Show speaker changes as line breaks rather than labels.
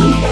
You.